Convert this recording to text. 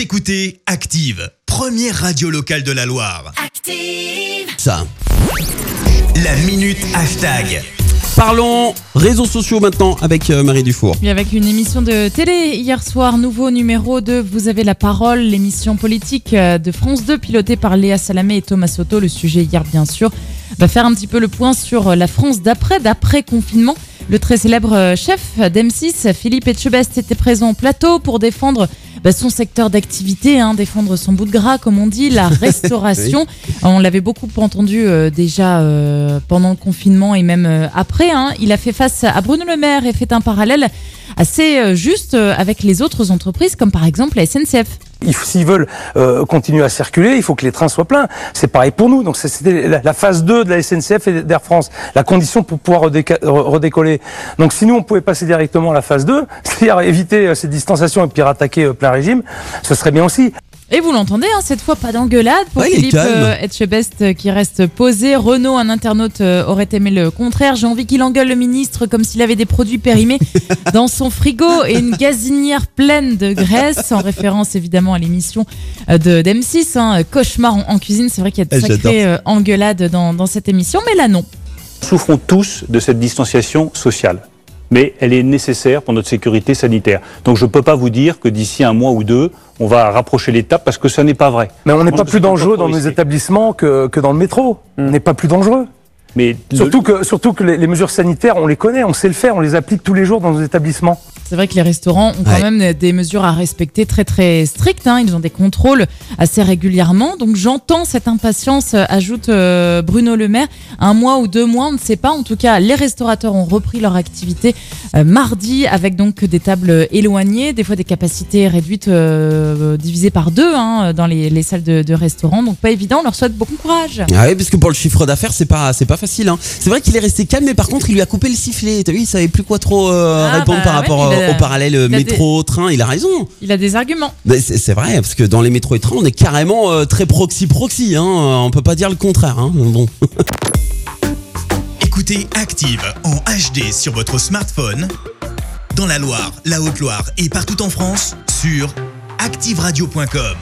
Vous écoutez Active, première radio locale de la Loire. Active. Ça. La minute hashtag. Parlons réseaux sociaux maintenant avec euh, Marie Dufour. Et avec une émission de télé hier soir, nouveau numéro de Vous avez la parole, l'émission politique euh, de France 2 pilotée par Léa Salamé et Thomas Soto. Le sujet hier, bien sûr, va faire un petit peu le point sur la France d'après, d'après confinement. Le très célèbre euh, chef d'M6, Philippe Etchebest, était présent au plateau pour défendre bah, son secteur d'activité, hein, défendre son bout de gras, comme on dit, la restauration. On l'avait beaucoup entendu euh, déjà euh, pendant le confinement et même euh, après. hein. Il a fait face à Bruno Le Maire et fait un parallèle assez euh, juste euh, avec les autres entreprises, comme par exemple la SNCF. S'ils veulent euh, continuer à circuler, il faut que les trains soient pleins. C'est pareil pour nous. Donc c'était la, phase 2 de la SNCF et d'Air France, la condition pour pouvoir redécoller. Donc si nous on pouvait passer directement à la phase 2, c'est-à-dire éviter euh, ces distanciations et puis rattaquer plein régime, ce serait bien aussi. Et vous l'entendez, hein, cette fois pas d'engueulade pour Ouais, Philippe euh, Etchebest euh, qui reste posé. Renault, un internaute, euh, aurait aimé le contraire. J'ai envie qu'il engueule le ministre comme s'il avait des produits périmés dans son frigo et une gazinière pleine de graisse, en référence évidemment à l'émission de d'M6, hein, Cauchemar en, en cuisine. C'est vrai qu'il y a de j'adore. sacrées euh, engueulades dans, dans cette émission, mais là non. souffrons tous de cette distanciation sociale. Mais elle est nécessaire pour notre sécurité sanitaire. Donc je ne peux pas vous dire que d'ici un mois ou deux, on va rapprocher l'étape parce que ça n'est pas vrai. Mais on n'est pas plus dangereux dans nos établissements que, que dans le métro. On n'est pas plus dangereux. Mais le- Surtout que, surtout que les, les mesures sanitaires, on les connaît, on sait le faire, on les applique tous les jours dans nos établissements. C'est vrai que les restaurants ont quand Ouais. même des mesures à respecter très très strictes. hein. Ils ont des contrôles assez régulièrement. Donc j'entends cette impatience, euh, ajoute euh, Bruno Le Maire. Un mois ou deux mois, on ne sait pas. En tout cas, les restaurateurs ont repris leur activité euh, mardi avec donc des tables éloignées, des fois des capacités réduites, euh, divisées par deux hein, dans les, les salles de, de restaurants. Donc pas évident. On leur souhaite beaucoup de courage. Ah ouais, parce que pour le chiffre d'affaires, c'est pas, c'est pas facile. Hein. C'est vrai qu'il est resté calme, mais par contre, il lui a coupé le sifflet. T'as vu, il savait plus quoi trop Ah, répondre bah par ouais, rapport au parallèle euh, il a des- métro, train. Il a raison. Il a des arguments. Mais C'est c'est vrai, parce que dans les métros et trains, on est carrément euh, très proxy-proxy. Hein. Euh, On peut pas dire le contraire. Hein. Bon. Écoutez Active en HD sur votre smartphone, dans la Loire, la Haute-Loire et partout en France, sur activeradio.com.